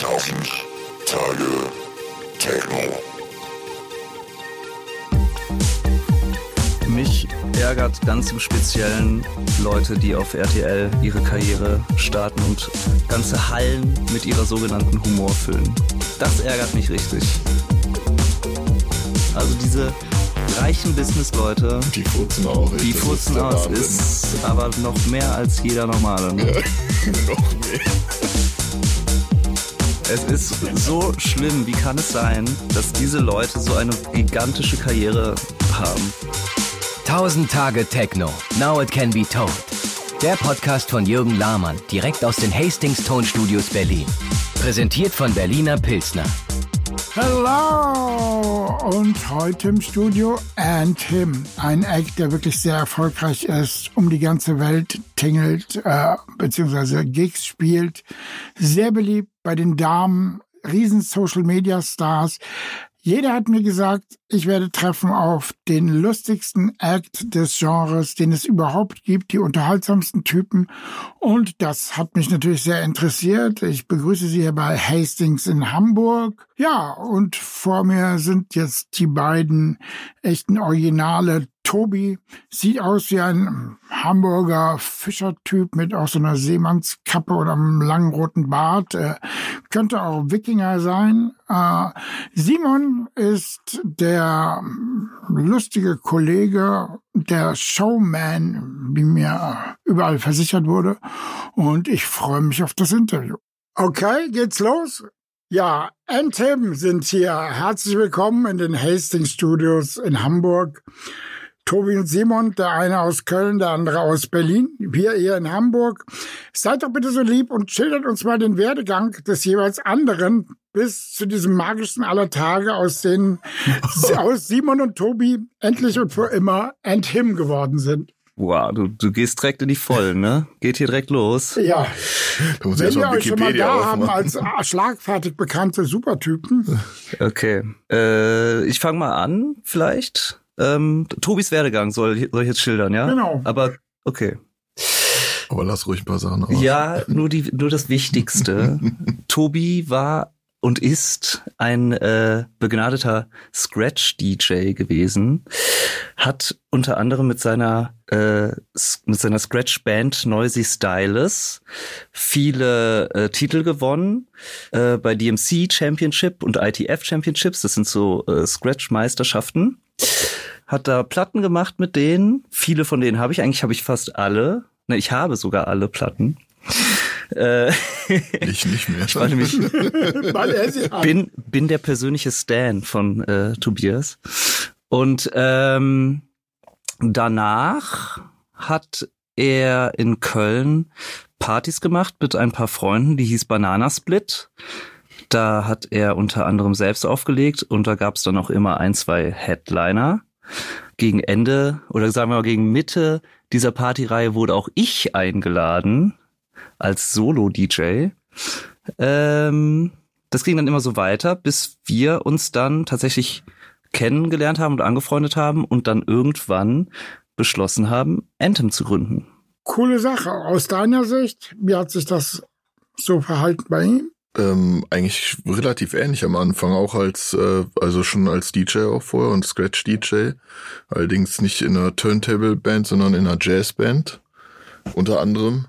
Tausend Tage Techno. Mich ärgert ganz im Speziellen Leute, die auf RTL ihre Karriere starten und ganze Hallen mit ihrer sogenannten Humor füllen. Das ärgert mich richtig. Also diese reichen Businessleute, Die furzen auch. die furzen aus, ist aber noch mehr als jeder normale. Ne? Noch mehr. Es ist so schlimm. Wie kann es sein, dass diese Leute so eine gigantische Karriere haben? 1000 Tage Techno. Now it can be told. Der Podcast von Jürgen Lahmann, direkt aus den Hastings Tonstudios Berlin. Präsentiert von Berliner Pilsner. Hello! Und heute im Studio And Him, ein Act, der wirklich sehr erfolgreich ist, um die ganze Welt tingelt, äh, beziehungsweise Gigs spielt. Sehr beliebt bei den Damen, riesen Social Media Stars. Jeder hat mir gesagt, ich werde treffen auf den lustigsten Act des Genres, den es überhaupt gibt, die unterhaltsamsten Typen. Und das hat mich natürlich sehr interessiert. Ich begrüße Sie hier bei Hastings in Hamburg. Ja, und vor mir sind jetzt die beiden echten Originale. Tobi sieht aus wie ein Hamburger Fischertyp mit auch so einer Seemannskappe und einem langen roten Bart. Äh, könnte auch Wikinger sein. Äh, Simon ist der lustige Kollege, der Showman, wie mir überall versichert wurde. Und ich freue mich auf das Interview. Okay, geht's los? Ja, Tim sind hier. Herzlich willkommen in den Hastings Studios in Hamburg. Tobi und Simon, der eine aus Köln, der andere aus Berlin, wir hier in Hamburg. Seid doch bitte so lieb und schildert uns mal den Werdegang des jeweils anderen bis zu diesem magischsten aller Tage, aus denen aus Simon und Tobi endlich und für immer and him geworden sind. Wow, du, du gehst direkt in die Vollen, ne? Geht hier direkt los. Ja, Da wenn wir euch schon mal da haben aufmachen. als ah, schlagfertig bekannte Supertypen. Okay. Äh, ich fange mal an, vielleicht. Ähm, Tobis Werdegang soll, soll ich jetzt schildern, ja? Genau. Aber okay. Aber lass ruhig ein paar Sachen aus. Ja, nur, die, nur das Wichtigste. Tobi war und ist ein äh, begnadeter Scratch-DJ gewesen, hat unter anderem mit seiner äh, mit seiner Scratch-Band Noisy Stylus viele äh, Titel gewonnen äh, bei DMC Championship und ITF Championships. Das sind so äh, Scratch-Meisterschaften. Hat da Platten gemacht mit denen. Viele von denen habe ich. Eigentlich habe ich fast alle. Ne, ich habe sogar alle Platten. Äh, Ich nicht mehr. ich war nämlich bin, bin der persönliche Stan von äh, Tobias. Und ähm, danach hat er in Köln Partys gemacht mit ein paar Freunden, die hieß Banana Split. Da hat er unter anderem selbst aufgelegt und da gab es dann auch immer ein, zwei Headliner. Gegen Ende oder sagen wir mal gegen Mitte dieser Partyreihe wurde auch ich eingeladen als Solo-DJ. Ähm, das ging dann immer so weiter, bis wir uns dann tatsächlich kennengelernt haben und angefreundet haben und dann irgendwann beschlossen haben, Anthem zu gründen. Coole Sache. Aus deiner Sicht, wie hat sich das so verhalten bei ihm? Ähm, eigentlich relativ ähnlich am Anfang, auch als, äh, also schon als DJ auch vorher und Scratch-DJ. Allerdings nicht in einer Turntable-Band, sondern in einer Jazz-Band. Unter anderem.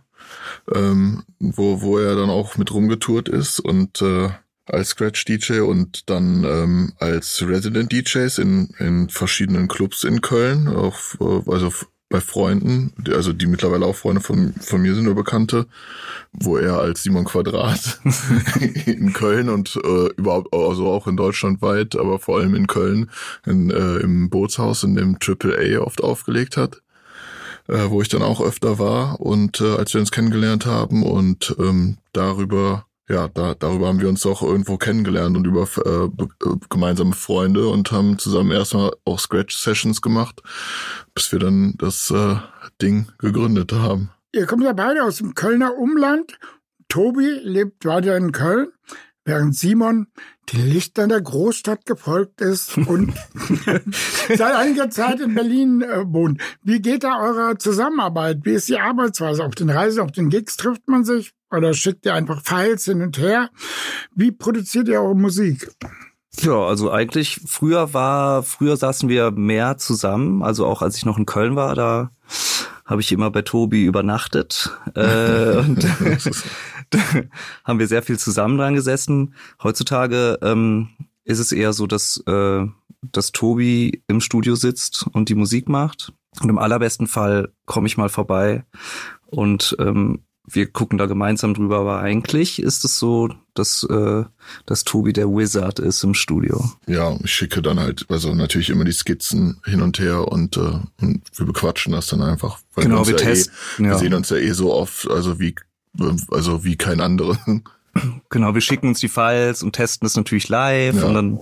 Ähm, wo, wo er dann auch mit rumgetourt ist und äh, als Scratch-DJ und dann ähm, als Resident-DJs in, in verschiedenen Clubs in Köln, auch, äh, also bei Freunden, also die mittlerweile auch Freunde von, von mir sind oder Bekannte, wo er als Simon Quadrat in Köln und äh, überhaupt also auch in Deutschland weit, aber vor allem in Köln in, äh, im Bootshaus in dem Triple A oft aufgelegt hat, äh, wo ich dann auch öfter war. Und äh, als wir uns kennengelernt haben und ähm, darüber ja, da, darüber haben wir uns auch irgendwo kennengelernt und über äh, äh, gemeinsame Freunde und haben zusammen erstmal auch Scratch-Sessions gemacht, bis wir dann das äh, Ding gegründet haben. Ihr kommt ja beide aus dem Kölner Umland. Tobi lebt weiter in Köln. Während Simon den Lichtern der Großstadt gefolgt ist und seit einiger Zeit in Berlin äh, wohnt. Wie geht da eure Zusammenarbeit? Wie ist die Arbeitsweise? Auf den Reisen, auf den Gigs trifft man sich oder schickt ihr einfach Files hin und her? Wie produziert ihr eure Musik? Ja, also eigentlich früher war, früher saßen wir mehr zusammen. Also auch als ich noch in Köln war, da habe ich immer bei Tobi übernachtet. Äh, und haben wir sehr viel zusammen dran gesessen. Heutzutage ähm, ist es eher so, dass, äh, dass Tobi im Studio sitzt und die Musik macht. Und im allerbesten Fall komme ich mal vorbei und ähm, wir gucken da gemeinsam drüber, aber eigentlich ist es so, dass, äh, dass Tobi der Wizard ist im Studio. Ja, ich schicke dann halt, also natürlich immer die Skizzen hin und her und, äh, und wir bequatschen das dann einfach. Weil genau, wir, ja testen. Eh, wir sehen uns ja eh so oft, also wie, also wie kein anderer. Genau, wir schicken uns die Files und testen es natürlich live ja. und dann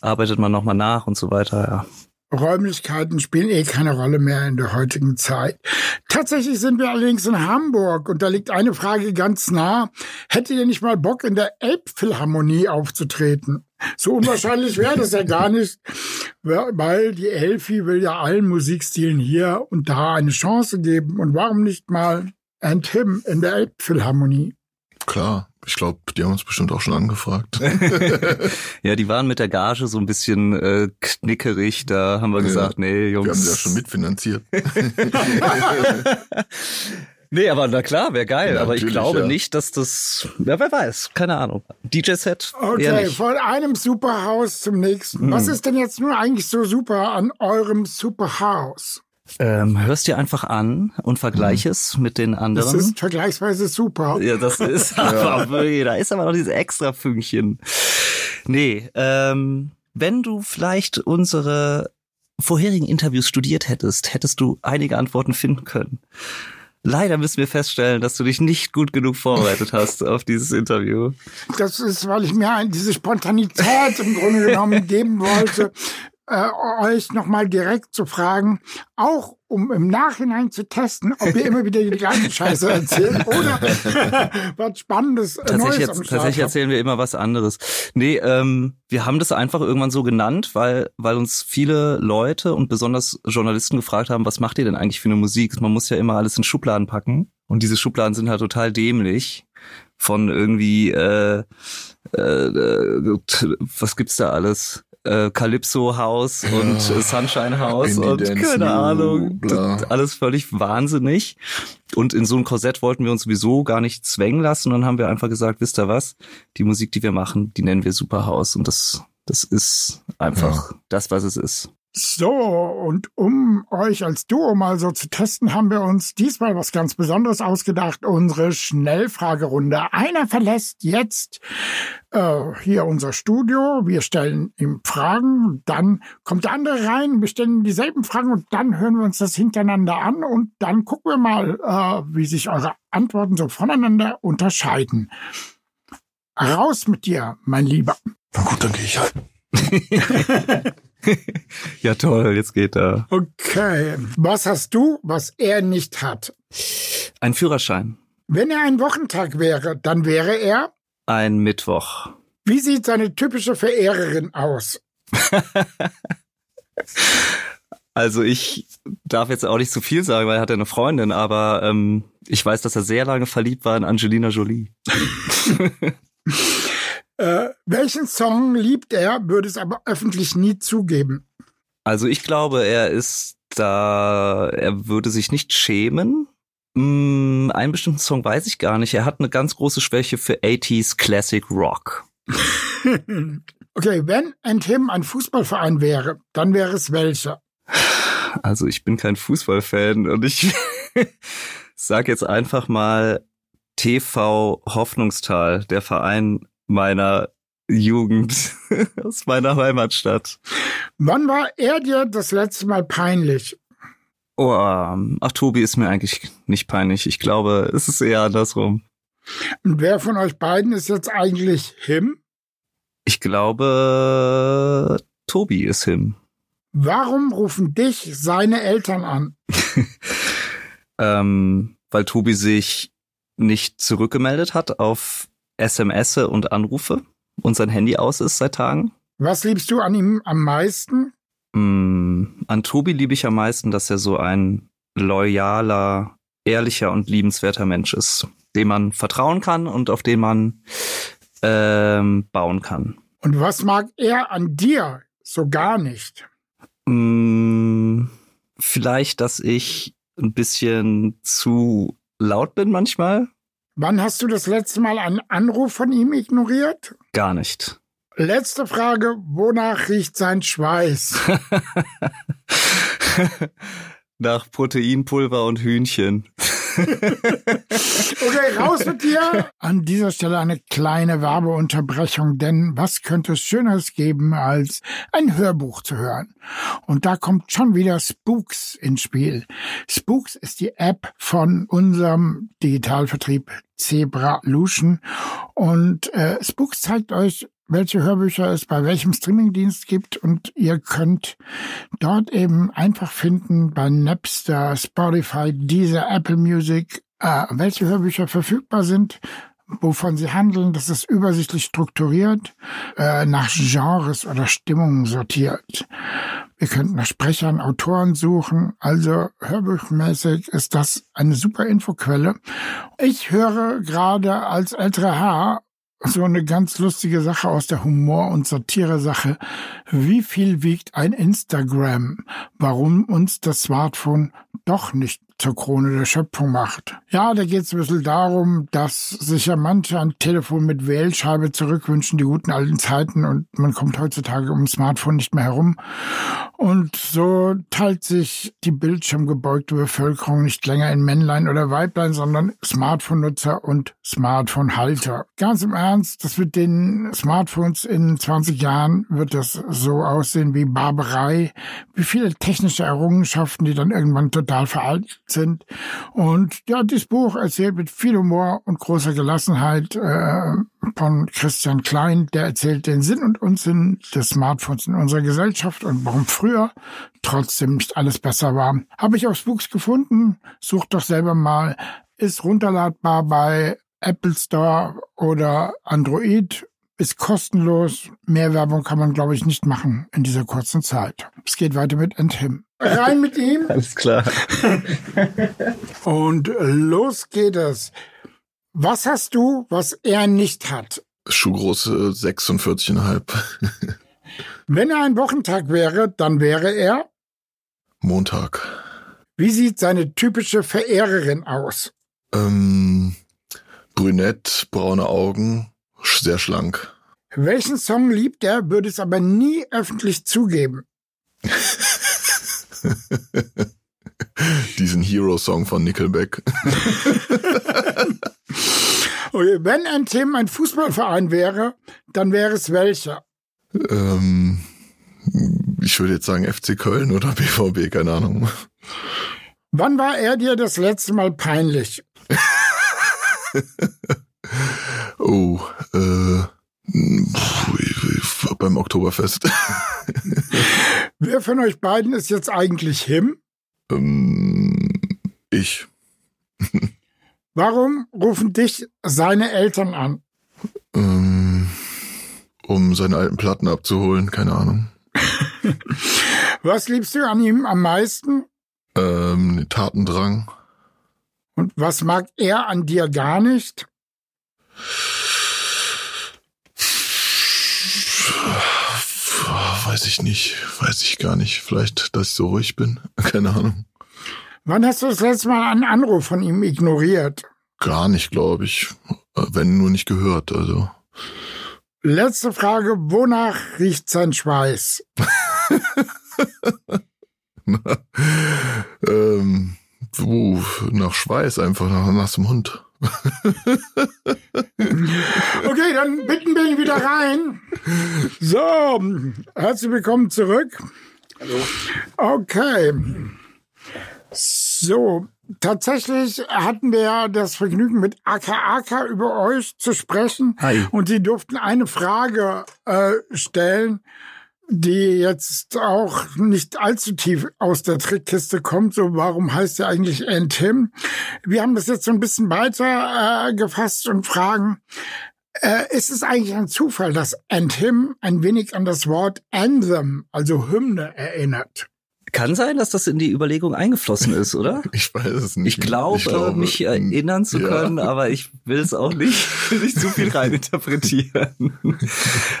arbeitet man nochmal nach und so weiter, ja. Räumlichkeiten spielen eh keine Rolle mehr in der heutigen Zeit. Tatsächlich sind wir allerdings in Hamburg und da liegt eine Frage ganz nah. Hättet ihr nicht mal Bock, in der Elbphilharmonie aufzutreten? So unwahrscheinlich wäre das ja gar nicht, weil die Elfi will ja allen Musikstilen hier und da eine Chance geben. Und warum nicht mal and him in der Elbphilharmonie? Klar, ich glaube, die haben uns bestimmt auch schon angefragt. ja, die waren mit der Gage so ein bisschen äh, knickerig. Da haben wir ja, gesagt, nee, Jungs. Wir haben sie ja schon mitfinanziert. nee, aber na klar, wäre geil. Ja, aber ich glaube ja. nicht, dass das. Ja, wer weiß, keine Ahnung. DJ-Set. Okay, von einem Superhaus zum nächsten. Hm. Was ist denn jetzt nur eigentlich so super an eurem Superhaus? Ähm, hörst dir einfach an und vergleich mhm. es mit den anderen. Das ist vergleichsweise super. Ja, das ist aber, ja. da ist aber noch dieses extra Fünkchen. Nee, ähm, wenn du vielleicht unsere vorherigen Interviews studiert hättest, hättest du einige Antworten finden können. Leider müssen wir feststellen, dass du dich nicht gut genug vorbereitet hast auf dieses Interview. Das ist, weil ich mir diese Spontanität im Grunde genommen geben wollte, äh, euch nochmal direkt zu fragen, auch um im Nachhinein zu testen, ob ihr immer wieder die gleiche Scheiße erzählt oder was Spannendes äh, tatsächlich, Neues tatsächlich erzählen wir immer was anderes. Nee, ähm, wir haben das einfach irgendwann so genannt, weil, weil uns viele Leute und besonders Journalisten gefragt haben, was macht ihr denn eigentlich für eine Musik? Man muss ja immer alles in Schubladen packen. Und diese Schubladen sind halt total dämlich. Von irgendwie, äh, äh, äh was gibt's da alles? Äh, Calypso House und äh, Sunshine House und keine Ahnung. Alles völlig wahnsinnig. Und in so ein Korsett wollten wir uns sowieso gar nicht zwängen lassen. Und dann haben wir einfach gesagt, wisst ihr was? Die Musik, die wir machen, die nennen wir Superhouse. Und das, das ist einfach ja. das, was es ist. So, und um euch als Duo mal so zu testen, haben wir uns diesmal was ganz Besonderes ausgedacht, unsere Schnellfragerunde. Einer verlässt jetzt äh, hier unser Studio, wir stellen ihm Fragen, dann kommt der andere rein, wir stellen ihm dieselben Fragen und dann hören wir uns das hintereinander an und dann gucken wir mal, äh, wie sich eure Antworten so voneinander unterscheiden. Raus mit dir, mein Lieber. Na gut, dann gehe ich halt. ja, toll, jetzt geht er. Okay. Was hast du, was er nicht hat? Ein Führerschein. Wenn er ein Wochentag wäre, dann wäre er? Ein Mittwoch. Wie sieht seine typische Verehrerin aus? also ich darf jetzt auch nicht zu viel sagen, weil er hat ja eine Freundin, aber ähm, ich weiß, dass er sehr lange verliebt war in Angelina Jolie. Äh, welchen Song liebt er, würde es aber öffentlich nie zugeben? Also ich glaube, er ist da, er würde sich nicht schämen. Hm, einen bestimmten Song weiß ich gar nicht. Er hat eine ganz große Schwäche für 80s Classic Rock. okay, wenn ein Tim ein Fußballverein wäre, dann wäre es welcher? Also ich bin kein Fußballfan und ich sag jetzt einfach mal TV Hoffnungstal, der Verein meiner Jugend, aus meiner Heimatstadt. Wann war er dir das letzte Mal peinlich? Oh, ähm, ach, Tobi ist mir eigentlich nicht peinlich. Ich glaube, es ist eher andersrum. Und wer von euch beiden ist jetzt eigentlich Him? Ich glaube, Tobi ist Him. Warum rufen dich seine Eltern an? ähm, weil Tobi sich nicht zurückgemeldet hat auf SMS und Anrufe. und sein Handy aus ist seit Tagen. Was liebst du an ihm am meisten? Mm, an Tobi liebe ich am meisten, dass er so ein loyaler, ehrlicher und liebenswerter Mensch ist, dem man vertrauen kann und auf den man ähm, bauen kann. Und was mag er an dir so gar nicht? Mm, vielleicht, dass ich ein bisschen zu laut bin manchmal. Wann hast du das letzte Mal einen Anruf von ihm ignoriert? Gar nicht. Letzte Frage, wonach riecht sein Schweiß? Nach Proteinpulver und Hühnchen. okay, raus mit dir. An dieser Stelle eine kleine Werbeunterbrechung, denn was könnte es Schöneres geben, als ein Hörbuch zu hören? Und da kommt schon wieder Spooks ins Spiel. Spooks ist die App von unserem Digitalvertrieb Zebra Lution und äh, Spooks zeigt euch welche Hörbücher es bei welchem Streamingdienst gibt und ihr könnt dort eben einfach finden bei Napster, Spotify, Deezer, Apple Music, äh, welche Hörbücher verfügbar sind, wovon sie handeln. Das ist übersichtlich strukturiert, äh, nach Genres oder Stimmungen sortiert. Ihr könnt nach Sprechern, Autoren suchen. Also hörbuchmäßig ist das eine super Infoquelle. Ich höre gerade als älterer Herr so eine ganz lustige Sache aus der Humor- und Satire-Sache. Wie viel wiegt ein Instagram? Warum uns das Smartphone doch nicht zur Krone der Schöpfung macht. Ja, da geht es ein bisschen darum, dass sich ja manche ein Telefon mit Wählscheibe zurückwünschen, die guten alten Zeiten, und man kommt heutzutage um Smartphone nicht mehr herum. Und so teilt sich die bildschirmgebeugte Bevölkerung nicht länger in Männlein oder Weiblein, sondern Smartphone-Nutzer und Smartphone-Halter. Ganz im Ernst, das mit den Smartphones in 20 Jahren wird das so aussehen wie Barbarei, wie viele technische Errungenschaften, die dann irgendwann total veraltet sind. Und ja, dieses Buch erzählt mit viel Humor und großer Gelassenheit äh, von Christian Klein, der erzählt den Sinn und Unsinn des Smartphones in unserer Gesellschaft und warum früher trotzdem nicht alles besser war. Habe ich auf Spooks gefunden, sucht doch selber mal, ist runterladbar bei Apple Store oder Android ist kostenlos. Mehr Werbung kann man, glaube ich, nicht machen in dieser kurzen Zeit. Es geht weiter mit And Him. Rein mit ihm. Alles klar. Und los geht es. Was hast du, was er nicht hat? Schuhgröße 46,5. Wenn er ein Wochentag wäre, dann wäre er Montag. Wie sieht seine typische Verehrerin aus? Ähm, brünett, braune Augen, sehr schlank. Welchen Song liebt er, würde es aber nie öffentlich zugeben? Diesen Hero-Song von Nickelback. okay, wenn ein Thema ein Fußballverein wäre, dann wäre es welcher? Ähm, ich würde jetzt sagen FC Köln oder BVB, keine Ahnung. Wann war er dir das letzte Mal peinlich? Oh, äh, beim Oktoberfest. Wer von euch beiden ist jetzt eigentlich him? Ähm, ich. Warum rufen dich seine Eltern an? Ähm, um seine alten Platten abzuholen, keine Ahnung. Was liebst du an ihm am meisten? Ähm, Tatendrang. Und was mag er an dir gar nicht? Weiß ich nicht, weiß ich gar nicht. Vielleicht, dass ich so ruhig bin, keine Ahnung. Wann hast du das letzte Mal einen Anruf von ihm ignoriert? Gar nicht, glaube ich. Wenn nur nicht gehört, also. Letzte Frage, wonach riecht sein Schweiß? ähm, uh, nach Schweiß, einfach nach nassem Hund. okay, dann bitten wir ihn wieder rein. So, herzlich willkommen zurück. Hallo. Okay. So, tatsächlich hatten wir ja das Vergnügen, mit AKAK über euch zu sprechen. Hi. Und sie durften eine Frage äh, stellen, die jetzt auch nicht allzu tief aus der Trickkiste kommt. So, warum heißt er eigentlich Aunt Him? Wir haben das jetzt so ein bisschen weiter äh, gefasst und fragen, Äh, ist es eigentlich ein Zufall, dass And Him ein wenig an das Wort Anthem, also Hymne, erinnert? Kann sein, dass das in die Überlegung eingeflossen ist, oder? Ich weiß es nicht. Ich glaube, ich glaube mich erinnern zu können, ja. aber ich will es auch nicht, nicht zu viel reininterpretieren.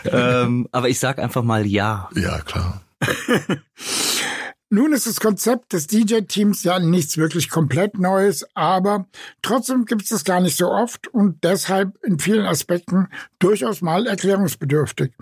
ähm, aber ich sag einfach mal ja. Ja, klar. Nun ist das Konzept des DJ-Teams ja nichts wirklich komplett Neues, aber trotzdem gibt es das gar nicht so oft und deshalb in vielen Aspekten durchaus mal erklärungsbedürftig.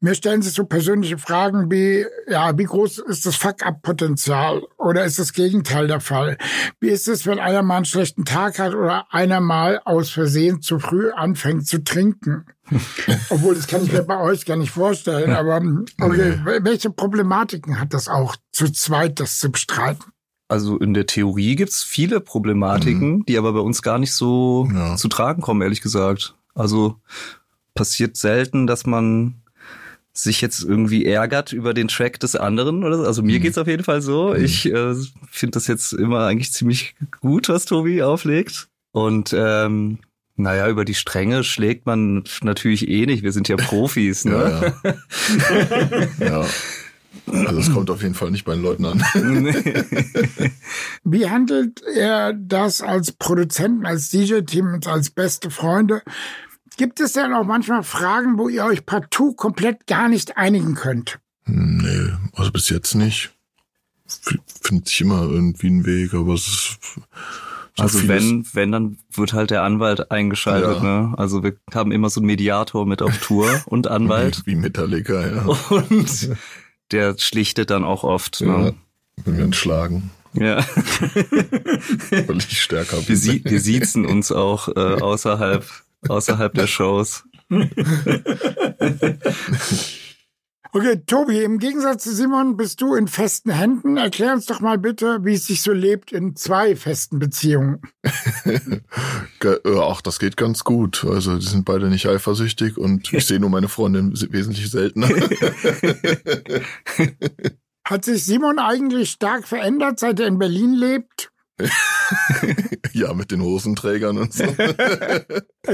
Mir stellen sich so persönliche Fragen wie, ja, wie groß ist das Fuck-up-Potenzial oder ist das Gegenteil der Fall? Wie ist es, wenn einer mal einen schlechten Tag hat oder einer mal aus Versehen zu früh anfängt zu trinken? Obwohl, das kann ich mir bei euch gar nicht vorstellen. Aber okay, welche Problematiken hat das auch, zu zweit das zu bestreiten? Also in der Theorie gibt's viele Problematiken, mhm. die aber bei uns gar nicht so ja. zu tragen kommen, ehrlich gesagt. Also passiert selten, dass man sich jetzt irgendwie ärgert über den Track des anderen oder so. Also mir mhm. geht's auf jeden Fall so. Mhm. Ich äh, finde das jetzt immer eigentlich ziemlich gut, was Tobi auflegt. Und ähm, naja, über die Stränge schlägt man natürlich eh nicht. Wir sind ja Profis, ne? ja, ja. ja. Also es kommt auf jeden Fall nicht bei den Leuten an. Wie handelt er das als Produzenten, als DJ-Team und als beste Freunde? Gibt es denn auch manchmal Fragen, wo ihr euch partout komplett gar nicht einigen könnt? Nee, also bis jetzt nicht. Findet sich immer irgendwie ein Weg, aber es ist also wenn, wenn, dann wird halt der Anwalt eingeschaltet, ja. ne? Also wir haben immer so einen Mediator mit auf Tour und Anwalt. Wie Metallica, ja. Und der schlichtet dann auch oft. Ja, ne? wenn wir uns schlagen. Ja. Weil ich stärker bin. Wir, sie wir siezen uns auch äh, außerhalb, außerhalb der Shows. Okay, Tobi, im Gegensatz zu Simon bist du in festen Händen. Erklär uns doch mal bitte, wie es sich so lebt in zwei festen Beziehungen. Ach, das geht ganz gut. Also, die sind beide nicht eifersüchtig und ich sehe nur meine Freundin wesentlich seltener. Hat sich Simon eigentlich stark verändert, seit er in Berlin lebt? ja, mit den Hosenträgern und so.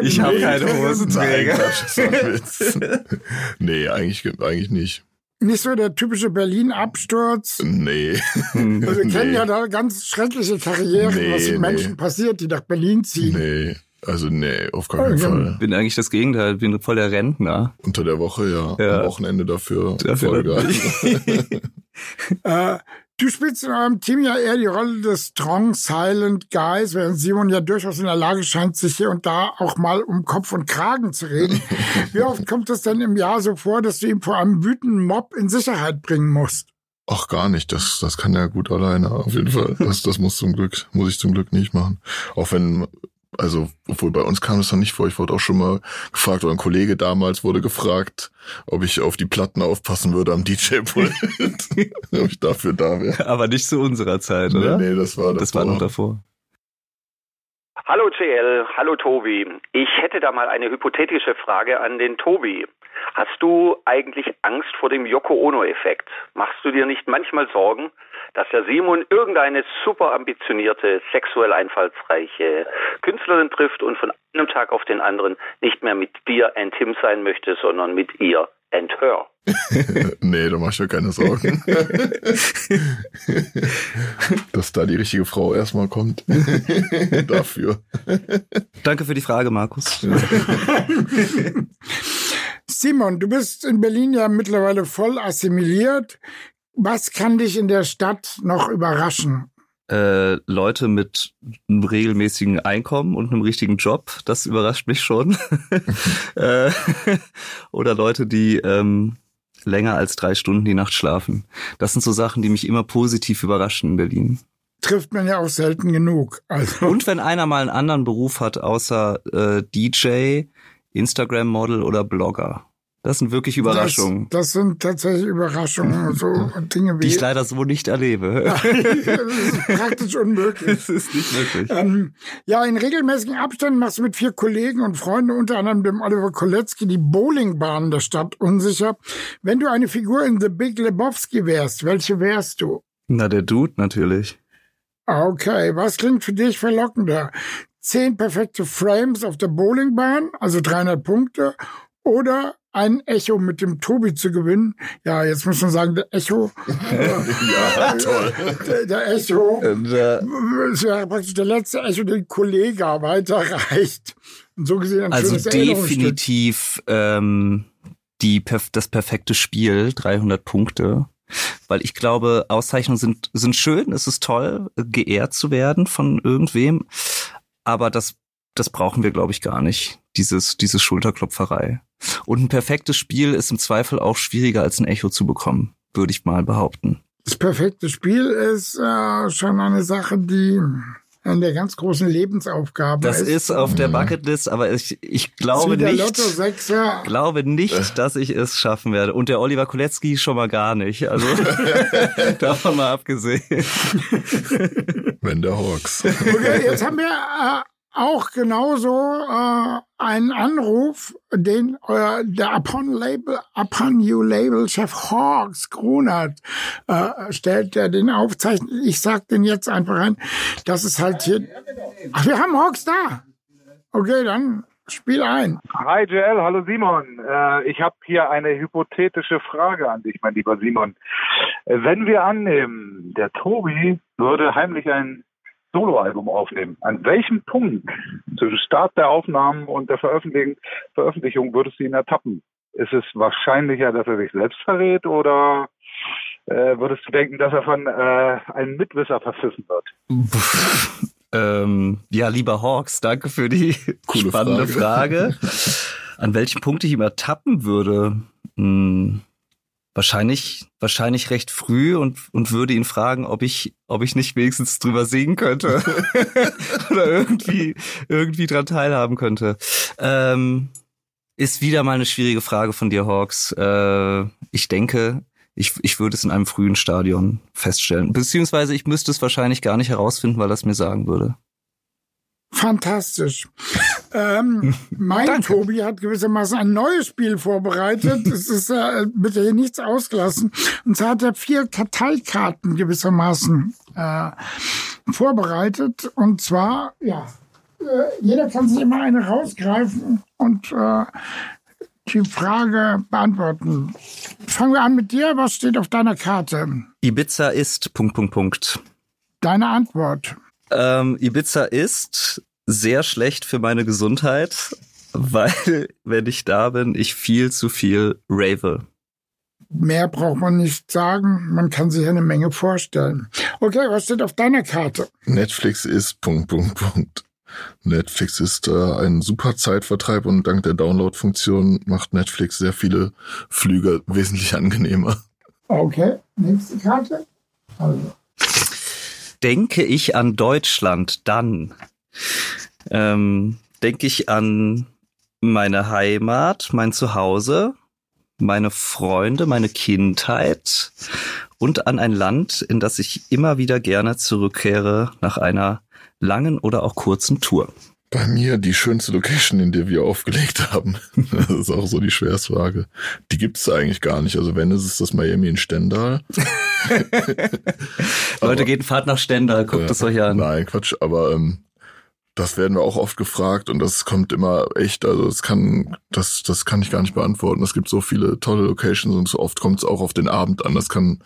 ich habe keine Hosenträger. nee, eigentlich, eigentlich nicht. Nicht so der typische Berlin-Absturz. Nee. Also wir nee. kennen ja da ganz schreckliche Karrieren, nee, was mit Menschen nee. passiert, die nach Berlin ziehen. Nee. Also nee, auf keinen oh, Fall. Bin eigentlich das Gegenteil, bin voll der Rentner. Unter der Woche, ja. ja. Am Wochenende dafür. dafür voll äh, Du spielst in eurem Team ja eher die Rolle des Strong Silent Guys, während Simon ja durchaus in der Lage scheint, sich hier und da auch mal um Kopf und Kragen zu reden. Wie oft kommt es denn im Jahr so vor, dass du ihn vor einem wütenden Mob in Sicherheit bringen musst? Ach, gar nicht. Das, das kann er gut alleine, auf jeden Fall. Das, das muss zum Glück, muss ich zum Glück nicht machen. Auch wenn also, obwohl bei uns kam es noch nicht vor. Ich wurde auch schon mal gefragt, oder ein Kollege damals wurde gefragt, ob ich auf die Platten aufpassen würde am DJ-Pult. ob ich dafür da wäre. Aber nicht zu unserer Zeit, oder? Nee, nee das war davor. Das war noch davor. Hallo CL, hallo Tobi. Ich hätte da mal eine hypothetische Frage an den Tobi. Hast du eigentlich Angst vor dem Yoko Ono-Effekt? Machst du dir nicht manchmal Sorgen, dass der Simon irgendeine super ambitionierte, sexuell einfallsreiche Künstlerin trifft und von einem Tag auf den anderen nicht mehr mit dir and him sein möchte, sondern mit ihr and her? nee, da mach ich mir keine Sorgen. Dass da die richtige Frau erstmal kommt. Dafür. Danke für die Frage, Markus. Simon, du bist in Berlin ja mittlerweile voll assimiliert. Was kann dich in der Stadt noch überraschen? Äh, Leute mit einem regelmäßigen Einkommen und einem richtigen Job, das überrascht mich schon. äh, oder Leute, die ähm, länger als drei Stunden die Nacht schlafen. Das sind so Sachen, die mich immer positiv überraschen in Berlin. Trifft man ja auch selten genug. Also. Und wenn einer mal einen anderen Beruf hat, außer äh, DJ, Instagram-Model oder Blogger. Das sind wirklich Überraschungen. Das, das sind tatsächlich Überraschungen. So Dinge wie. Die ich leider so nicht erlebe. das ist praktisch unmöglich. Das ist nicht möglich. Ähm, ja, in regelmäßigen Abständen machst du mit vier Kollegen und Freunden, unter anderem dem Oliver Kolecki, die Bowlingbahnen der Stadt unsicher. Wenn du eine Figur in The Big Lebowski wärst, welche wärst du? Na, der Dude natürlich. Okay, was klingt für dich verlockender? zehn perfekte Frames auf der Bowlingbahn, also 300 Punkte, oder ein Echo mit dem Tobi zu gewinnen. Ja, jetzt muss man sagen, der Echo. ja, toll. Der, der Echo. Und, äh, Es wäre praktisch der letzte Echo, den Kollega weiterreicht. Und so gesehen ein also definitiv ähm, die, das perfekte Spiel, 300 Punkte. Weil ich glaube, Auszeichnungen sind, sind schön, es ist toll, geehrt zu werden von irgendwem. Aber das, das brauchen wir, glaube ich, gar nicht. Dieses, diese Schulterklopferei. Und ein perfektes Spiel ist im Zweifel auch schwieriger als ein Echo zu bekommen, würde ich mal behaupten. Das perfekte Spiel ist äh, schon eine Sache, die eine der ganz großen Lebensaufgaben Das ist. ist auf der Bucketlist, aber ich, ich glaube nicht, glaube nicht, dass ich es schaffen werde. Und der Oliver Kolecki schon mal gar nicht. Also davon mal abgesehen. Wenn der Hawks. Okay, jetzt haben wir äh, auch genauso äh, einen Anruf, den euer der Upon Label, Upon You Label Chef Hawks Grunert äh, stellt, der den aufzeichnet. Ich sag den jetzt einfach ein. Das ist halt hier. Ach, wir haben Hawks da. Okay, dann spiel ein. Hi JL, hallo Simon. Äh, ich habe hier eine hypothetische Frage an dich, mein lieber Simon. Äh, wenn wir annehmen, der Tobi würde heimlich ein Soloalbum aufnehmen, an welchem Punkt zwischen Start der Aufnahmen und der Veröffentlichung, Veröffentlichung würdest du ihn ertappen? Ist es wahrscheinlicher, dass er sich selbst verrät oder äh, würdest du denken, dass er von äh, einem Mitwisser verpfiffen wird? Ähm, ja, lieber Hawks, danke für die Coole spannende Frage. Frage. An welchem Punkt ich ihm ertappen würde? Hm, wahrscheinlich, wahrscheinlich recht früh und, und würde ihn fragen, ob ich, ob ich nicht wenigstens drüber singen könnte. Oder irgendwie, irgendwie dran teilhaben könnte. Ähm, ist wieder mal eine schwierige Frage von dir, Hawks. Äh, ich denke, ich, ich würde es in einem frühen Stadion feststellen. Beziehungsweise ich müsste es wahrscheinlich gar nicht herausfinden, weil es mir sagen würde. Fantastisch. ähm, mein Tobi hat gewissermaßen ein neues Spiel vorbereitet. Es ist äh, bitte hier nichts ausgelassen. Und zwar hat er vier Karteikarten gewissermaßen äh, vorbereitet. Und zwar, ja, äh, jeder kann sich immer eine rausgreifen und äh, die Frage beantworten. Fangen wir an mit dir. Was steht auf deiner Karte? Ibiza ist Punkt, Punkt, Punkt. Deine Antwort. Ähm, Ibiza ist sehr schlecht für meine Gesundheit, weil, wenn ich da bin, ich viel zu viel rave. Mehr braucht man nicht sagen. Man kann sich eine Menge vorstellen. Okay, was steht auf deiner Karte? Netflix ist Punkt, Punkt, Punkt. Netflix ist äh, ein super Zeitvertreib und dank der Download-Funktion macht Netflix sehr viele Flüge wesentlich angenehmer. Okay, nächste Karte. Also, Denke ich an Deutschland, dann ähm, denke ich an meine Heimat, mein Zuhause, meine Freunde, meine Kindheit und an ein Land, in das ich immer wieder gerne zurückkehre nach einer langen oder auch kurzen Tour. Bei mir die schönste Location, in der wir aufgelegt haben. Das ist auch so die Schwerstfrage. Die gibt es eigentlich gar nicht. Also wenn, ist es das Miami in Stendal. Leute, geht Fahrt nach Stendal, guckt es euch an. Nein, Quatsch. Aber ähm, das werden wir auch oft gefragt und das kommt immer echt, also das kann, das, das kann ich gar nicht beantworten. Es gibt so viele tolle Locations und so oft kommt es auch auf den Abend an. Das kann,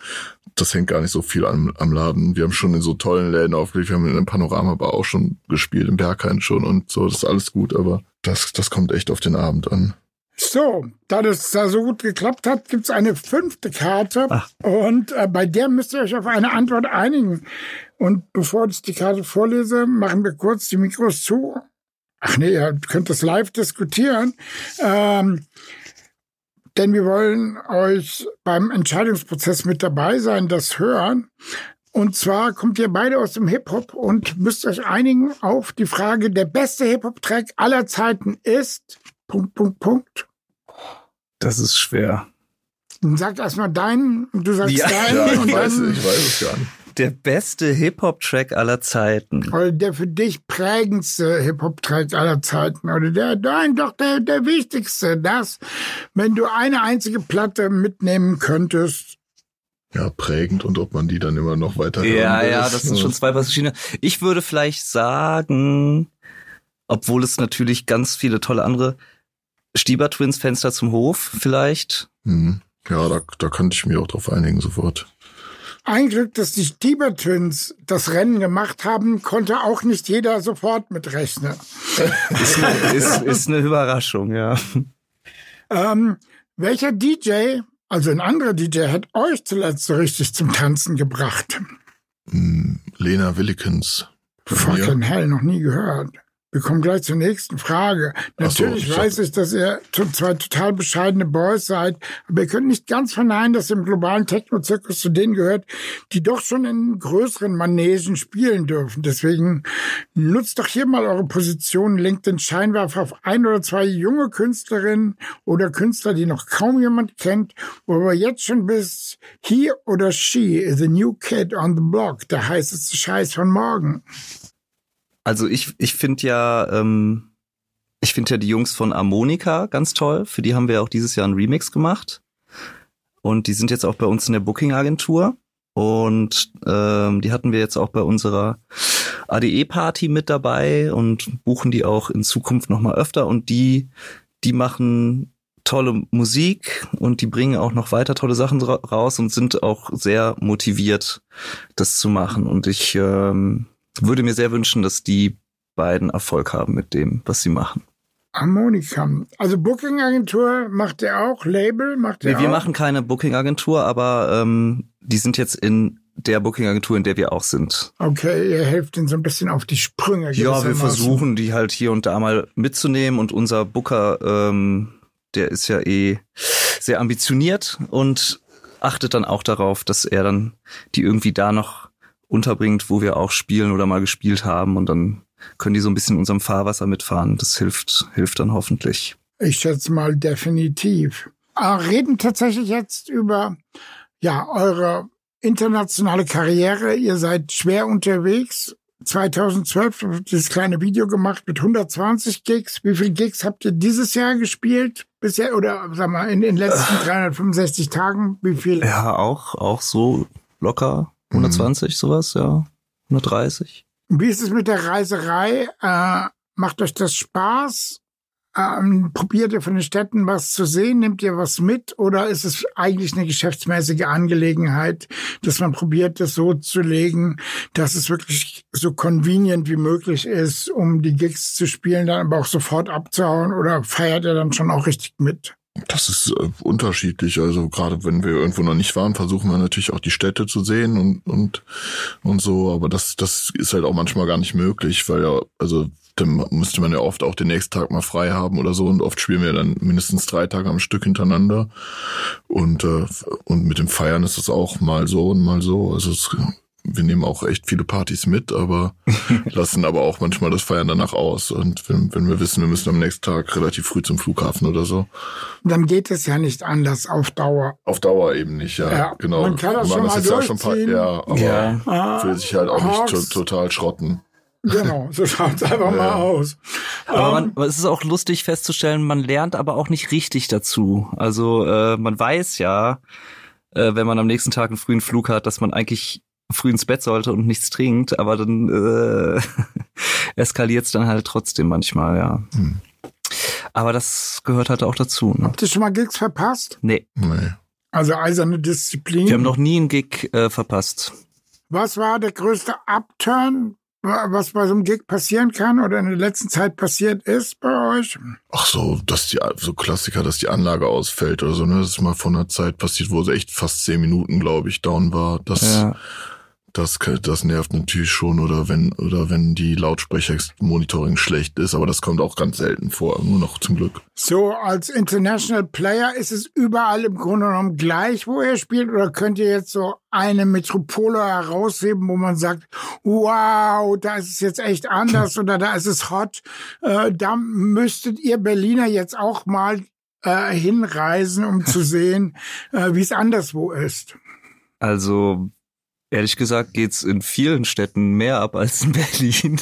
das hängt gar nicht so viel am, am Laden. Wir haben schon in so tollen Läden aufgelegt, wir haben in einem Panoramabar auch schon gespielt, im Berghain schon und so, das ist alles gut, aber das, das kommt echt auf den Abend an. So, da das da so gut geklappt hat, gibt's eine fünfte Karte. Und äh, bei der müsst ihr euch auf eine Antwort einigen. Und bevor ich die Karte vorlese, machen wir kurz die Mikros zu. Ach nee, ihr könnt das live diskutieren. Ähm, denn wir wollen euch beim Entscheidungsprozess mit dabei sein, das hören. Und zwar kommt ihr beide aus dem Hip-Hop und müsst euch einigen auf die Frage, der beste Hip-Hop-Track aller Zeiten ist... Punkt, Punkt, Punkt. Das ist schwer. Dann sag erstmal deinen und du sagst Ja, deinen Ja, ich und weiß, dann ich weiß es gar nicht. Der beste Hip-Hop-Track aller Zeiten. oder der für dich prägendste Hip-Hop-Track aller Zeiten oder der, nein, doch der, der wichtigste, das, wenn du eine einzige Platte mitnehmen könntest. Ja, prägend und ob man die dann immer noch weiter Ja, will, ja, das sind schon zwei verschiedene. Ich würde vielleicht sagen, obwohl es natürlich ganz viele tolle andere Stieber Twins Fenster zum Hof vielleicht. Mhm. Ja, da, da könnte ich mich auch drauf einigen sofort. Ein Glück, dass die Stieber Twins das Rennen gemacht haben, konnte auch nicht jeder sofort mitrechnen. ist, ist, ist eine Überraschung, ja. Ähm, welcher DJ, also ein anderer DJ, hat euch zuletzt so richtig zum Tanzen gebracht? Hm, Lena Willikens. Fucking hell, noch nie gehört. Wir kommen gleich zur nächsten Frage. Natürlich so, weiß ich, dass ihr zwei total bescheidene Boys seid, aber ihr könnt nicht ganz verneinen, dass ihr im globalen Techno-Zirkus zu denen gehört, die doch schon in größeren Manegen spielen dürfen. Deswegen nutzt doch hier mal eure Position, lenkt den Scheinwerfer auf ein oder zwei junge Künstlerinnen oder Künstler, die noch kaum jemand kennt, wo wir jetzt schon bis he oder she is a new kid on the block, der heißeste Scheiß von morgen. Also ich, ich finde ja, ähm, ich finde ja die Jungs von Harmonika ganz toll. Für die haben wir auch dieses Jahr einen Remix gemacht. Und die sind jetzt auch bei uns in der Booking-Agentur. Und ähm, die hatten wir jetzt auch bei unserer ADE-Party mit dabei und buchen die auch in Zukunft nochmal öfter. Und die, die machen tolle Musik und die bringen auch noch weiter tolle Sachen raus und sind auch sehr motiviert, das zu machen. Und ich ähm, würde mir sehr wünschen, dass die beiden Erfolg haben mit dem, was sie machen. Harmonika. Also Booking-Agentur macht ihr auch, Label macht ihr nee, auch? Wir machen keine Booking-Agentur, aber ähm, die sind jetzt in der Booking-Agentur, in der wir auch sind. Okay, ihr helft ihnen so ein bisschen auf die Sprünge. Ja, wir versuchen die halt hier und da mal mitzunehmen und unser Booker, ähm, der ist ja eh sehr ambitioniert und achtet dann auch darauf, dass er dann die irgendwie da noch unterbringt, wo wir auch spielen oder mal gespielt haben und dann können die so ein bisschen in unserem Fahrwasser mitfahren. Das hilft, hilft dann hoffentlich. Ich schätze mal definitiv. Aber ah, reden tatsächlich jetzt über ja eure internationale Karriere. Ihr seid schwer unterwegs. 2012 habt ihr dieses kleine Video gemacht mit 120 Gigs. Wie viele Gigs habt ihr dieses Jahr gespielt? Bisher oder sag mal in den letzten 365 Tagen? Wie viel? Ja, auch auch so locker 120, mhm. sowas, ja. 130. Wie ist es mit der Reiserei? Äh, macht euch das Spaß? Ähm, probiert ihr von den Städten was zu sehen? Nehmt ihr was mit? Oder ist es eigentlich eine geschäftsmäßige Angelegenheit, dass man probiert, das so zu legen, dass es wirklich so convenient wie möglich ist, um die Gigs zu spielen, dann aber auch sofort abzuhauen? Oder feiert ihr dann schon auch richtig mit? Das ist äh, unterschiedlich. Also gerade wenn wir irgendwo noch nicht waren, versuchen wir natürlich auch die Städte zu sehen und und und so. Aber das das ist halt auch manchmal gar nicht möglich, weil ja also dann müsste man ja oft auch den nächsten Tag mal frei haben oder so und oft spielen wir dann mindestens drei Tage am Stück hintereinander und äh, und mit dem Feiern ist es auch mal so und mal so. Also es wir nehmen auch echt viele Partys mit, aber lassen aber auch manchmal das Feiern danach aus. Und wenn, wenn wir wissen, wir müssen am nächsten Tag relativ früh zum Flughafen oder so. Dann geht es ja nicht anders auf Dauer. Auf Dauer eben nicht, ja. ja genau. Man kann das man schon mal ja schon paar, Ja, aber ja. will sich halt auch Hawks. nicht to total schrotten. Genau, so schaut's einfach ja. mal aus. Aber man, um, es ist auch lustig festzustellen, man lernt aber auch nicht richtig dazu. Also äh, man weiß ja, äh, wenn man am nächsten Tag einen frühen Flug hat, dass man eigentlich früh ins Bett sollte und nichts trinkt, aber dann äh, eskaliert es dann halt trotzdem manchmal, ja. Hm. Aber das gehört halt auch dazu. Ne? Habt ihr schon mal Gigs verpasst? Nee. nee. Also eiserne Disziplin. Wir haben noch nie einen Gig äh, verpasst. Was war der größte Upturn, was bei so einem Gig passieren kann oder in der letzten Zeit passiert ist bei euch? Ach so, dass die so Klassiker, dass die Anlage ausfällt oder so. Ne? Das ist mal vor einer Zeit passiert, wo es echt fast zehn Minuten, glaube ich, down war. Das ja das, das nervt natürlich schon oder wenn, oder wenn die Lautsprecher-Monitoring schlecht ist, aber das kommt auch ganz selten vor, nur noch zum Glück. So, als International Player ist es überall im Grunde genommen gleich, wo ihr spielt, oder könnt ihr jetzt so eine Metropole herausheben, wo man sagt, wow, da ist es jetzt echt anders oder da ist es hot. Äh, da müsstet ihr Berliner jetzt auch mal äh, hinreisen, um zu sehen, äh, wie es anderswo ist. Also Ehrlich gesagt geht's in vielen Städten mehr ab als in Berlin.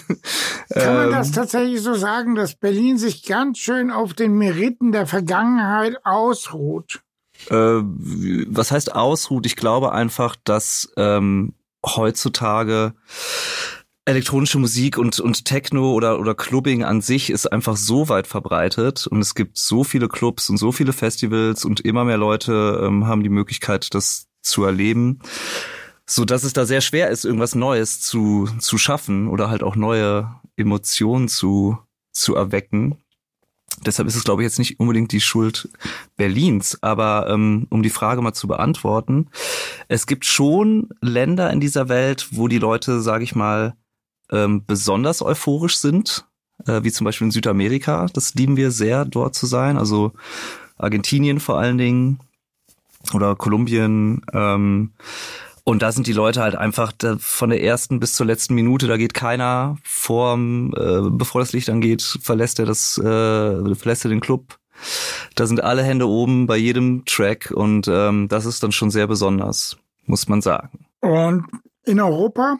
Kann man das ähm, tatsächlich so sagen, dass Berlin sich ganz schön auf den Meriten der Vergangenheit ausruht? Äh, was heißt ausruht? Ich glaube einfach, dass ähm, heutzutage elektronische Musik und, und Techno oder, oder Clubbing an sich ist einfach so weit verbreitet und es gibt so viele Clubs und so viele Festivals und immer mehr Leute ähm, haben die Möglichkeit, das zu erleben, so dass es da sehr schwer ist, irgendwas Neues zu, zu schaffen oder halt auch neue Emotionen zu, zu erwecken. Deshalb ist es, glaube ich, jetzt nicht unbedingt die Schuld Berlins. Aber ähm, um die Frage mal zu beantworten, es gibt schon Länder in dieser Welt, wo die Leute, sage ich mal, ähm, besonders euphorisch sind, äh, wie zum Beispiel in Südamerika. Das lieben wir sehr, dort zu sein. Also Argentinien vor allen Dingen oder Kolumbien. Ähm, und da sind die Leute halt einfach da, von der ersten bis zur letzten Minute, da geht keiner vorm, äh, bevor das Licht angeht, verlässt er das, äh, verlässt er den Club. Da sind alle Hände oben bei jedem Track und ähm, das ist dann schon sehr besonders, muss man sagen. Und in Europa?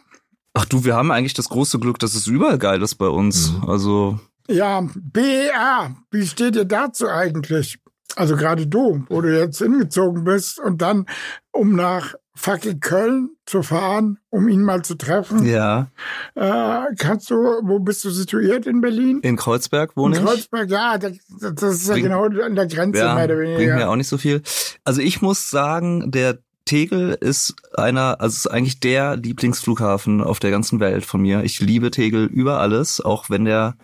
Ach du, wir haben eigentlich das große Glück, dass es überall geil ist bei uns. Mhm. Also. Ja, BER, wie steht ihr dazu eigentlich? Also gerade du, wo du jetzt hingezogen bist und dann, um nach fucking Köln zu fahren, um ihn mal zu treffen. Ja. Äh, kannst du, wo bist du situiert in Berlin? In Kreuzberg wohne ich. In Kreuzberg, ja, das, das ist ja genau an der Grenze ja, mehr oder weniger. Bringt mir auch nicht so viel. Also ich muss sagen, der Tegel ist einer, also ist eigentlich der Lieblingsflughafen auf der ganzen Welt von mir. Ich liebe Tegel über alles, auch wenn der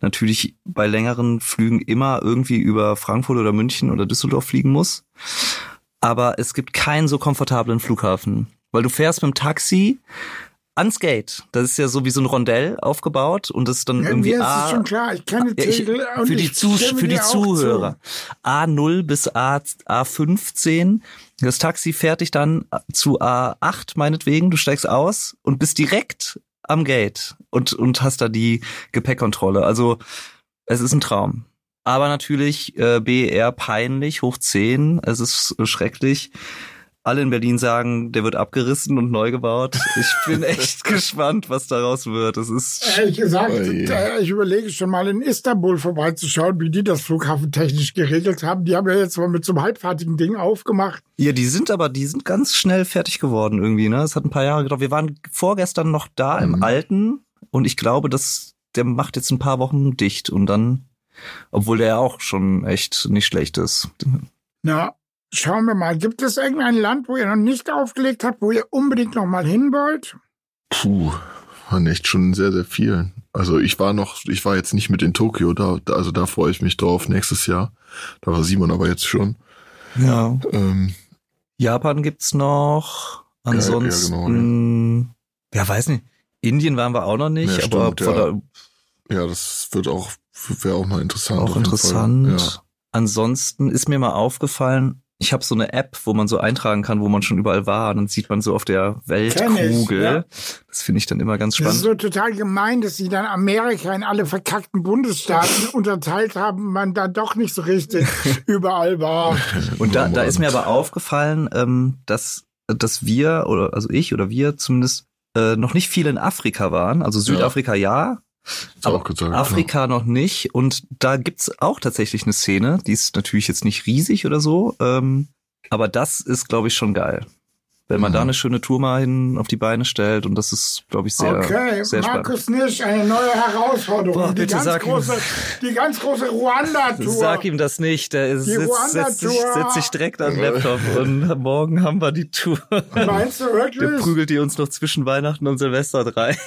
natürlich bei längeren Flügen immer irgendwie über Frankfurt oder München oder Düsseldorf fliegen muss. Aber es gibt keinen so komfortablen Flughafen, weil du fährst mit dem Taxi ans Gate. Das ist ja so wie so ein Rondell aufgebaut und das ist dann ja, irgendwie mir A. Ist schon klar, ich kenne Tegel ja, ich, für die, Zu für die Zuhörer. A0 bis A, A15. Das Taxi fährt dich dann zu A8 meinetwegen. Du steigst aus und bist direkt am Gate und, und hast da die Gepäckkontrolle. Also es ist ein Traum. Aber natürlich äh, BR peinlich, hoch 10. Es ist schrecklich alle in Berlin sagen, der wird abgerissen und neu gebaut. Ich bin echt gespannt, was daraus wird. Es ist ehrlich gesagt, oh ich überlege schon mal in Istanbul vorbeizuschauen, wie die das Flughafen technisch geregelt haben. Die haben ja jetzt mal mit so einem halbfertigen Ding aufgemacht. Ja, die sind aber, die sind ganz schnell fertig geworden irgendwie. Ne, es hat ein paar Jahre gedauert. Wir waren vorgestern noch da mhm. im Alten und ich glaube, dass der macht jetzt ein paar Wochen dicht und dann, obwohl der auch schon echt nicht schlecht ist. Na, Schauen wir mal, gibt es irgendein Land, wo ihr noch nicht aufgelegt habt, wo ihr unbedingt noch mal hin wollt? Puh, waren echt schon sehr, sehr viel. Also ich war noch, ich war jetzt nicht mit in Tokio, da, also da freue ich mich drauf nächstes Jahr. Da war Simon aber jetzt schon. Ja. Ähm, Japan gibt's noch. Ansonsten, ja, ja, genau, ja. ja, weiß nicht. Indien waren wir auch noch nicht, ja, aber stimmt, ja. ja, das wird auch, wäre auch mal interessant. Auch interessant. Ansonsten ist mir mal aufgefallen, ich habe so eine App, wo man so eintragen kann, wo man schon überall war. Und dann sieht man so auf der Weltkugel. Ja. Das finde ich dann immer ganz spannend. Das ist so total gemein, dass sie dann Amerika in alle verkackten Bundesstaaten unterteilt haben, man da doch nicht so richtig überall war. Und da, da ist mir aber aufgefallen, ähm, dass, dass wir, oder also ich oder wir zumindest, äh, noch nicht viel in Afrika waren. Also Südafrika ja, ja aber gesagt, Afrika ja. noch nicht. Und da gibt's auch tatsächlich eine Szene, die ist natürlich jetzt nicht riesig oder so, ähm, aber das ist, glaube ich, schon geil wenn man mhm. da eine schöne Tour mal hin auf die Beine stellt und das ist, glaube ich, sehr, okay. sehr Markus spannend. Nisch, eine neue Herausforderung. Boah, die, ganz große, die ganz große Ruanda-Tour. Sag ihm das nicht, der die sitzt, setzt, sich, setzt sich direkt an den Laptop und morgen haben wir die Tour. Meinst du wirklich? Der prügelt die uns noch zwischen Weihnachten und Silvester drei.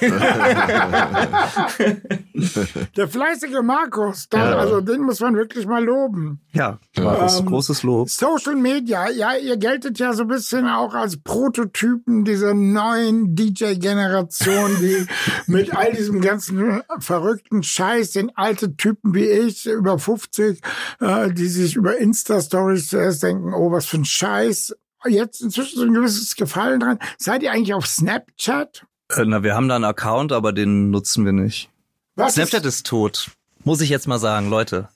der fleißige Markus, dann, ja. also den muss man wirklich mal loben. Ja, Markus, ähm, großes Lob. Social Media, ja, ihr geltet ja so ein bisschen auch als Prototypen dieser neuen DJ-Generation, die mit all diesem ganzen verrückten Scheiß, den alten Typen wie ich, über 50, äh, die sich über Insta-Stories zuerst denken, oh, was für ein Scheiß. Jetzt inzwischen so ein gewisses Gefallen dran. Seid ihr eigentlich auf Snapchat? Äh, na, wir haben da einen Account, aber den nutzen wir nicht. Was Snapchat ist, ist tot. Muss ich jetzt mal sagen, Leute.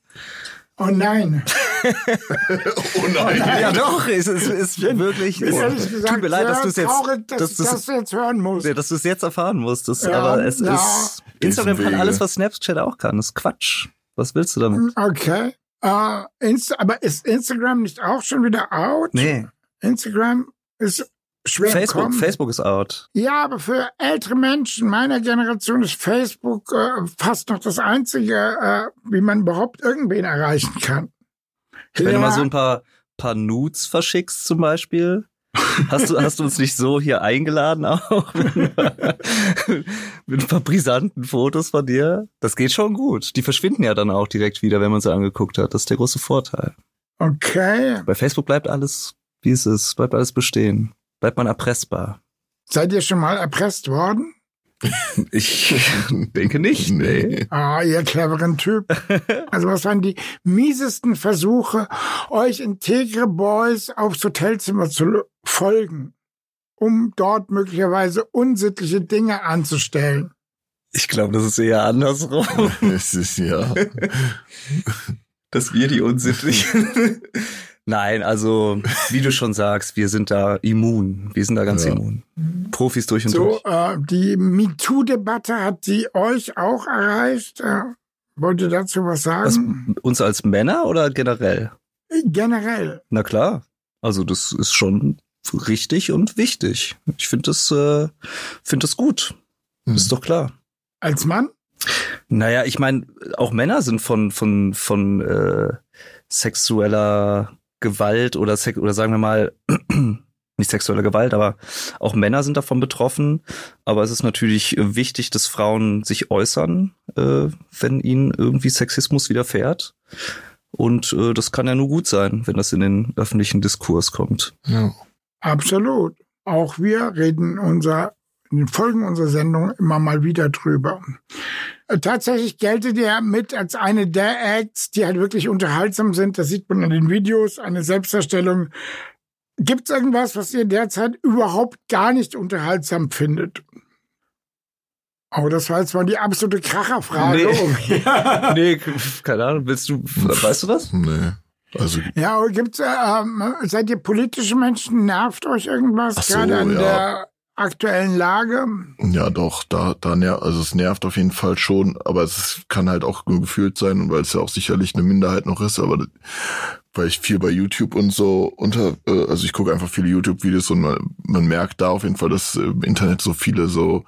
Oh nein. oh nein. Ja doch, es ist, ist wirklich. Es gesagt, tut mir leid, dass du es jetzt, traurig, dass, dass, dass du jetzt hören musst. Ja, dass du es jetzt erfahren musstest. Ja, aber es ja. ist. Instagram kann alles, was Snapchat auch kann. Das ist Quatsch. Was willst du damit? Okay. Uh, Insta aber ist Instagram nicht auch schon wieder out? Nee. Instagram ist schwer Facebook, kommen. Facebook ist out. Ja, aber für ältere Menschen meiner Generation ist Facebook äh, fast noch das Einzige, äh, wie man überhaupt irgendwen erreichen kann. Wenn du mal so Ja, ein paar, paar Nudes verschickst zum Beispiel. Hast du, hast du uns nicht so hier eingeladen auch? Mit ein paar brisanten Fotos von dir? Das geht schon gut. Die verschwinden ja dann auch direkt wieder, wenn man sie angeguckt hat. Das ist der große Vorteil. okay. Bei Facebook bleibt alles, wie es ist, bleibt alles bestehen. Bleibt man erpressbar. Seid ihr schon mal erpresst worden? Ich denke nicht. Nee. Ah, ihr cleveren Typ. Also was waren die miesesten Versuche, euch integre Boys aufs Hotelzimmer zu folgen, um dort möglicherweise unsittliche Dinge anzustellen? Ich glaube, das ist eher andersrum. Es ist ja. dass wir die unsittlichen. Nein, also wie du schon sagst, wir sind da immun. Wir sind da ganz Ja. immun. Profis durch und So, durch. äh, die MeToo-Debatte hat die euch auch erreicht. Äh, wollt ihr dazu was Was, sagen? uns als Männer oder generell? Generell. Na klar. Also das ist schon richtig und wichtig. Ich finde das, äh, finde das gut. Hm. Ist doch klar. Als Mann? Naja, ich meine, auch Männer sind von von von äh, sexueller Gewalt oder Sex oder sagen wir mal nicht sexueller Gewalt, aber auch Männer sind davon betroffen. Aber es ist natürlich wichtig, dass Frauen sich äußern, äh, wenn ihnen irgendwie Sexismus widerfährt. Und äh, das kann ja nur gut sein, wenn das in den öffentlichen Diskurs kommt. ja. Absolut. Auch wir reden unser, in den Folgen unserer Sendung immer mal wieder drüber. Äh, Tatsächlich geltet er mit als eine der Acts, die halt wirklich unterhaltsam sind. Das sieht man in den Videos, eine Selbstdarstellung. Gibt es irgendwas, was ihr derzeit überhaupt gar nicht unterhaltsam findet? Oh, das war jetzt mal die absolute Kracherfrage. Nee. nee, keine Ahnung, willst du, weißt du das? Nee. Also, Ja, aber gibt's, äh, ähm, seid ihr politische Menschen? Nervt euch irgendwas Ach so, gerade an ja. der aktuellen Lage? ja doch, da, da also es nervt auf jeden Fall schon, aber es kann halt auch nur gefühlt sein, weil es ja auch sicherlich eine Minderheit noch ist, aber weil ich viel bei YouTube und so unter, äh, also ich gucke einfach viele YouTube-Videos und man, man merkt da auf jeden Fall, dass im Internet so viele so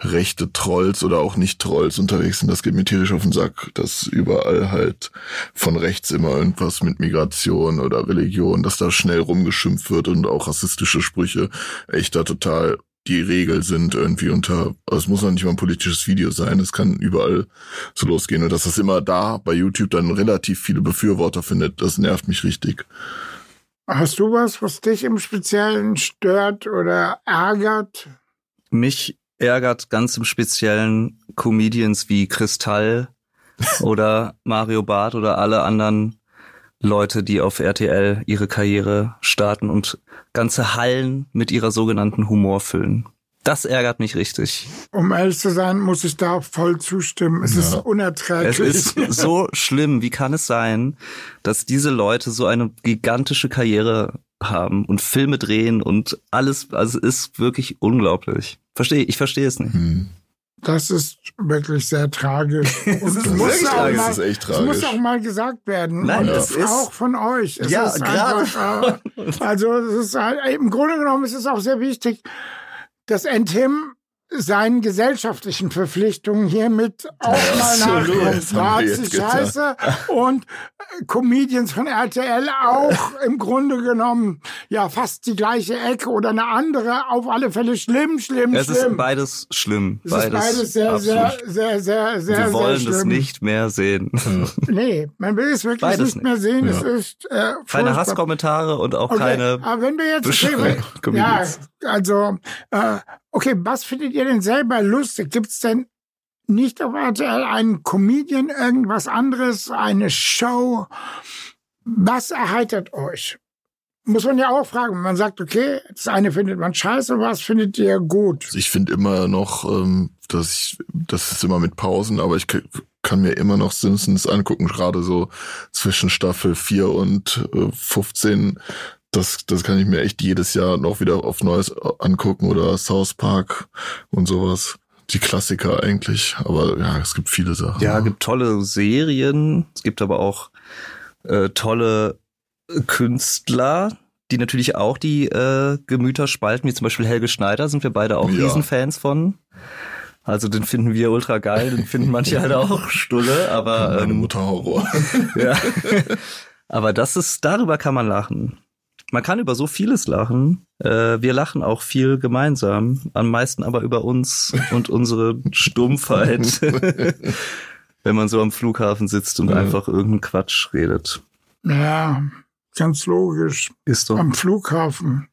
rechte Trolls oder auch nicht Trolls unterwegs sind. Das geht mir tierisch auf den Sack, dass überall halt von rechts immer irgendwas mit Migration oder Religion, dass da schnell rumgeschimpft wird und auch rassistische Sprüche echt da total die Regel sind irgendwie unter, also es muss noch nicht mal ein politisches Video sein, es kann überall so losgehen und dass das immer da bei YouTube dann relativ viele Befürworter findet, das nervt mich richtig. Hast du was, was dich im Speziellen stört oder ärgert? Mich ärgert ganz im Speziellen Comedians wie Kristall oder Mario Barth oder alle anderen Leute, die auf RTL ihre Karriere starten und ganze Hallen mit ihrer sogenannten Humor füllen. Das ärgert mich richtig. Um ehrlich zu sein, muss ich da voll zustimmen. Es ist Es unerträglich. ist so schlimm. Wie kann es sein, dass diese Leute so eine gigantische Karriere haben und Filme drehen und alles, also es ist wirklich unglaublich. Verstehe, ich verstehe es nicht. Hm. Das ist wirklich sehr tragisch. Ist es wirklich muss auch tragisch. mal, Das ist echt es muss tragisch. auch mal gesagt werden. Nein, Und das ist- auch von euch. Es Ja, ist gerade einfach, äh, also es ist halt, im Grunde genommen ist es auch sehr wichtig, dass Entim seinen gesellschaftlichen Verpflichtungen hiermit auch mal absolut. nachkommt. Scheiße und äh, Comedians von RTL auch im Grunde genommen ja fast die gleiche Ecke oder eine andere. Auf alle Fälle schlimm, schlimm, Es ist schlimm. beides schlimm. Es ist beides sehr, sehr, sehr, sehr, sehr, Wir wollen schlimm. nicht mehr sehen. Nee, man will es wirklich Beides nicht mehr sehen. Es ist äh, Keine. Hasskommentare und auch Okay, keine. aber wenn wir jetzt Bescheuerten ja. Also äh, okay, was findet ihr denn selber lustig? Gibt's denn nicht auf RTL einen Comedian, irgendwas anderes, eine Show? Was erheitert euch? Muss man ja auch fragen. Man sagt, okay, das eine findet man scheiße, was findet ihr gut? Ich finde immer noch, ähm, dass ich, das ist immer mit Pausen, aber ich kann mir immer noch Simpsons angucken, gerade so zwischen Staffel 4 und äh, 15. Das, das kann ich mir echt jedes Jahr noch wieder auf Neues angucken oder South Park und sowas. Die Klassiker eigentlich, aber ja, es gibt viele Sachen. Ja, gibt tolle Serien. Es gibt aber auch äh, tolle Künstler, die natürlich auch die äh, Gemüter spalten, wie zum Beispiel Helge Schneider, sind wir beide auch Ja. Riesenfans von. Also den finden wir ultra geil, den finden manche halt auch stulle, aber Meine ähm, Mutter Horror. ja. Aber das ist, darüber kann man lachen. Man kann über so vieles lachen. Äh, wir lachen auch viel gemeinsam. Am meisten aber über uns und unsere Stumpfheit. Wenn man so am Flughafen sitzt und Ja. einfach irgendeinen Quatsch redet. Ja, ganz logisch. Ist doch. Am Flughafen.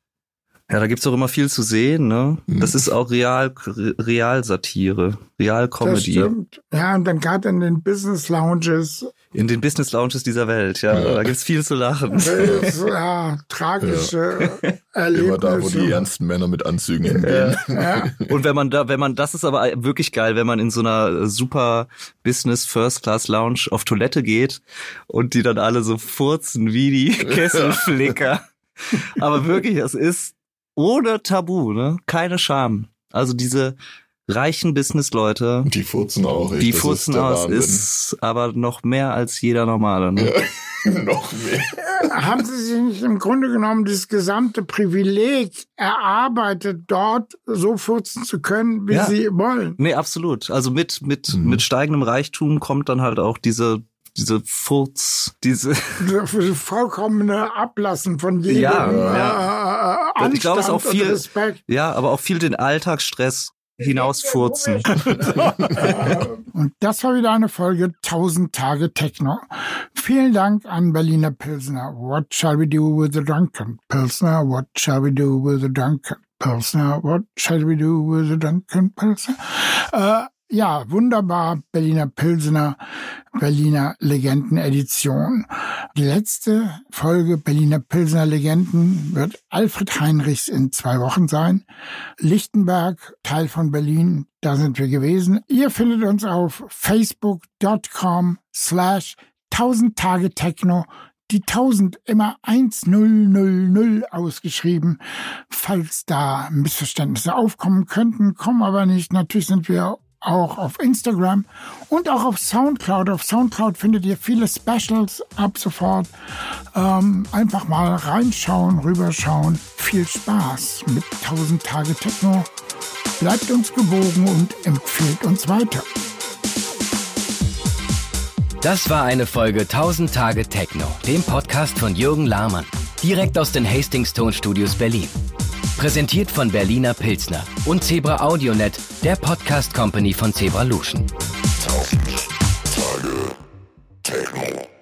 Ja, da gibt's doch immer viel zu sehen, ne? Mhm. Das ist auch Real, Realsatire, Real Das Comedy. stimmt. Ja, und dann gerade in den Business Lounges, In den Business Lounges dieser Welt, ja. Ja. Da gibt's viel zu lachen. so, ja, tragische Erlebnisse. Immer da, wo die ernsten Männer mit Anzügen hingehen. Ja, Und wenn man da, wenn man, das ist aber wirklich geil, wenn man in so einer super Business First Class Lounge auf Toilette geht und die dann alle so furzen wie die Kesselflicker. aber wirklich, es ist ohne Tabu, ne? Keine Scham. Also diese reichen Business-Leute, Die furzen auch. echt. die Das furzen ist der aus, Wahnsinn. ist aber noch mehr als jeder normale. Ne? Noch mehr. haben sie sich nicht im Grunde genommen dieses gesamte Privileg erarbeitet, dort so furzen zu können, wie Ja. sie wollen? Nee, absolut. Also mit, mit, Mhm. mit steigendem Reichtum kommt dann halt auch diese, diese Furz, diese, vollkommene Ablassen von jedem Ja, äh, ja. äh, Anstand Ich glaube, es auch viel- und Respekt. ja, aber auch viel den Alltagsstress hinausfurzen. Und das war wieder eine Folge 1000 Tage Techno. Vielen Dank an Berliner Pilsner. What shall we do with the drunken Pilsner? What shall we do with the drunken Pilsner? What shall we do with the drunken Pilsner? Äh, ja, wunderbar. Berliner Pilsner, Berliner Legenden-Edition. Die letzte Folge Berliner Pilsner Legenden wird Alfred Heinrichs in zwei Wochen sein. Lichtenberg, Teil von Berlin, da sind wir gewesen. Ihr findet uns auf facebook.com slash 1000 Tage Techno. Die 1000 immer 1000 ausgeschrieben. Falls da Missverständnisse aufkommen könnten, kommen aber nicht. Natürlich sind wir auch auf Instagram und auch auf Soundcloud. Auf Soundcloud findet ihr viele Specials ab sofort. Ähm, einfach mal reinschauen, rüberschauen. Viel Spaß mit 1000 Tage Techno. Bleibt uns gewogen und empfiehlt uns weiter. Das war eine Folge 1000 Tage Techno, dem Podcast von Jürgen Lahmann. Direkt aus den Hastings Tonstudios Berlin. Präsentiert von Berliner Pilzner und Zebra Audionet, der Podcast Company von Zebra Luschen. Tausend Tage Techno.